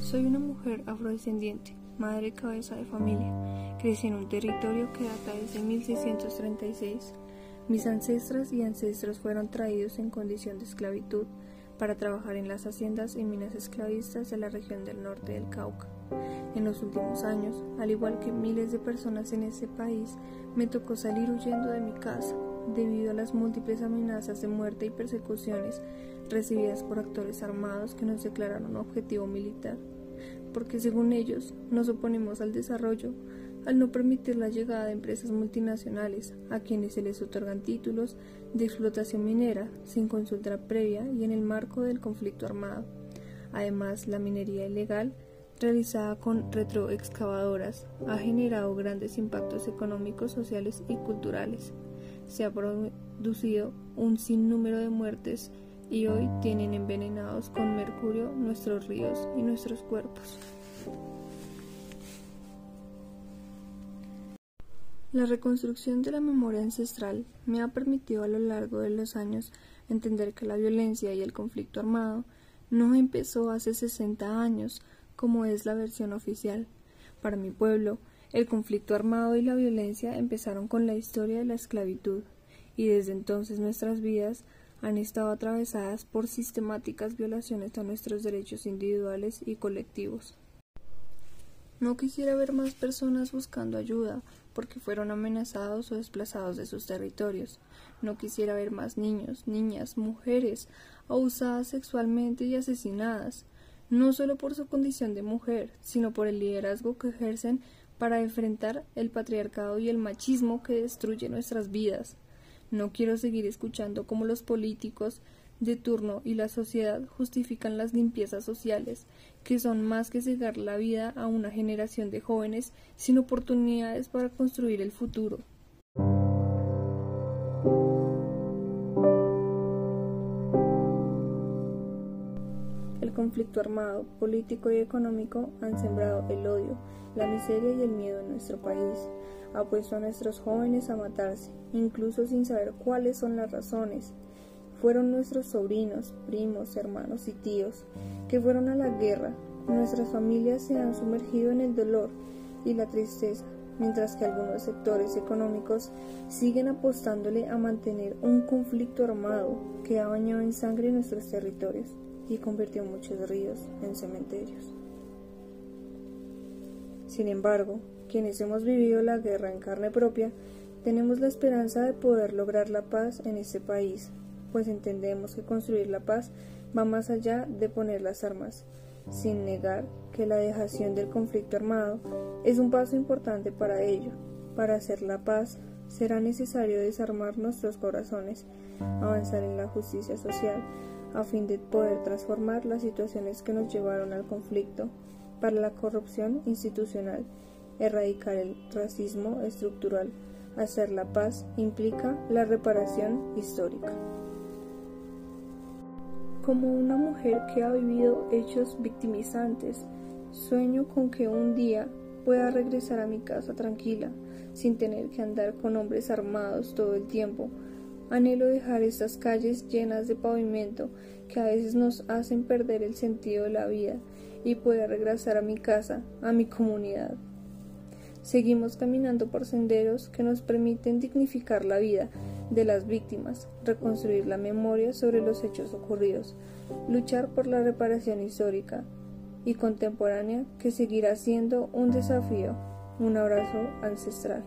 Soy una mujer afrodescendiente, madre cabeza de familia. Crecí en un territorio que data desde 1636. Mis ancestras y ancestros fueron traídos en condición de esclavitud para trabajar en las haciendas y minas esclavistas de la región del norte del Cauca. En los últimos años, al igual que miles de personas en ese país, me tocó salir huyendo de mi casa debido a las múltiples amenazas de muerte y persecuciones recibidas por actores armados que nos declararon objetivo militar, porque según ellos nos oponemos al desarrollo al no permitir la llegada de empresas multinacionales a quienes se les otorgan títulos de explotación minera sin consulta previa y en el marco del conflicto armado. Además, la minería ilegal realizada con retroexcavadoras ha generado grandes impactos económicos, sociales y culturales. Se ha producido un sinnúmero de muertes y hoy tienen envenenados con mercurio nuestros ríos y nuestros cuerpos. La reconstrucción de la memoria ancestral me ha permitido a lo largo de los años entender que la violencia y el conflicto armado no empezó hace 60 años, como es la versión oficial. Para mi pueblo, el conflicto armado y la violencia empezaron con la historia de la esclavitud, y desde entonces nuestras vidas han estado atravesadas por sistemáticas violaciones a nuestros derechos individuales y colectivos. No quisiera ver más personas buscando ayuda porque fueron amenazados o desplazados de sus territorios. No quisiera ver más niños, niñas, mujeres abusadas sexualmente y asesinadas, no solo por su condición de mujer, sino por el liderazgo que ejercen para enfrentar el patriarcado y el machismo que destruye nuestras vidas. No quiero seguir escuchando cómo los políticos de turno y la sociedad justifican las limpiezas sociales, que son más que cegar la vida a una generación de jóvenes sin oportunidades para construir el futuro. Conflicto armado, político y económico han sembrado el odio, la miseria y el miedo en nuestro país. Ha puesto a nuestros jóvenes a matarse, incluso sin saber cuáles son las razones fueron nuestros sobrinos, primos, hermanos y tíos que fueron a la guerra. Nuestras familias se han sumergido en el dolor y la tristeza, mientras que algunos sectores económicos siguen apostándole a mantener un conflicto armado que ha bañado en sangre nuestros territorios y convirtió muchos ríos en cementerios. Sin embargo, quienes hemos vivido la guerra en carne propia, tenemos la esperanza de poder lograr la paz en este país pues entendemos que construir la paz va más allá de poner las armas, sin negar que la dejación del conflicto armado es un paso importante para ello. Para hacer la paz será necesario desarmar nuestros corazones, avanzar en la justicia social, a fin de poder transformar las situaciones que nos llevaron al conflicto para la corrupción institucional, erradicar el racismo estructural. Hacer la paz implica la reparación histórica como una mujer que ha vivido hechos victimizantes. Sueño con que un día pueda regresar a mi casa tranquila, sin tener que andar con hombres armados todo el tiempo. Anhelo dejar estas calles llenas de pavimento que a veces nos hacen perder el sentido de la vida y poder regresar a mi casa, a mi comunidad. Seguimos caminando por senderos que nos permiten dignificar la vida de las víctimas, reconstruir la memoria sobre los hechos ocurridos, luchar por la reparación histórica y contemporánea que seguirá siendo un desafío. Un abrazo ancestral.